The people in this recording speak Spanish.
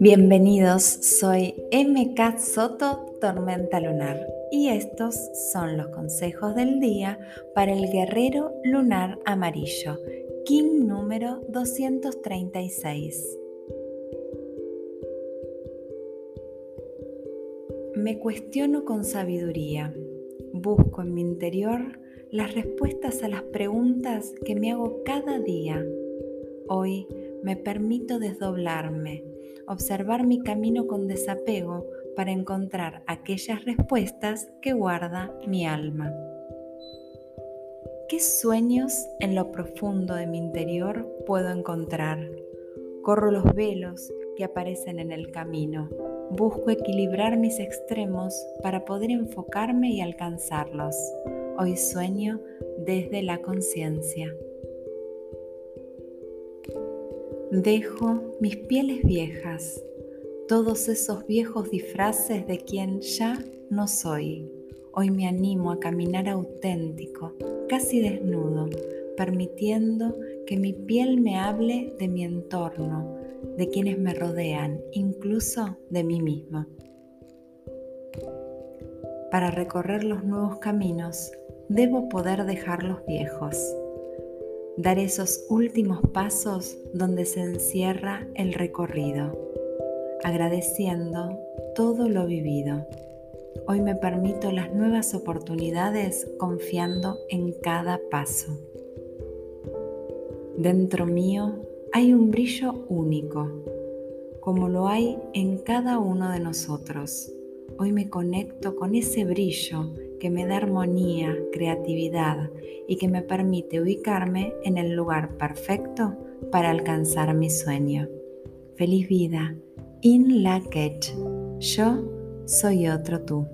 Bienvenidos, soy MK Soto Tormenta Lunar y estos son los consejos del día para el guerrero lunar amarillo, King número 236. Me cuestiono con sabiduría, busco en mi interior las respuestas a las preguntas que me hago cada día. Hoy me permito desdoblarme observar mi camino con desapego para encontrar aquellas respuestas que guarda mi alma. ¿Qué sueños en lo profundo de mi interior puedo encontrar? Corro los velos que aparecen en el camino. Busco equilibrar mis extremos para poder enfocarme y alcanzarlos. Hoy sueño desde la conciencia. Dejo mis pieles viejas, todos esos viejos disfraces de quien ya no soy. Hoy me animo a caminar auténtico, casi desnudo, permitiendo que mi piel me hable de mi entorno, de quienes me rodean, incluso de mí mismo. Para recorrer los nuevos caminos, debo poder dejar los viejos dar esos últimos pasos donde se encierra el recorrido, agradeciendo todo lo vivido. Hoy me permito las nuevas oportunidades confiando en cada paso. Dentro mío hay un brillo único, como lo hay en cada uno de nosotros. Hoy me conecto con ese brillo que me da armonía, creatividad y que me permite ubicarme en el lugar perfecto para alcanzar mi sueño. Feliz vida. In la Yo soy otro tú.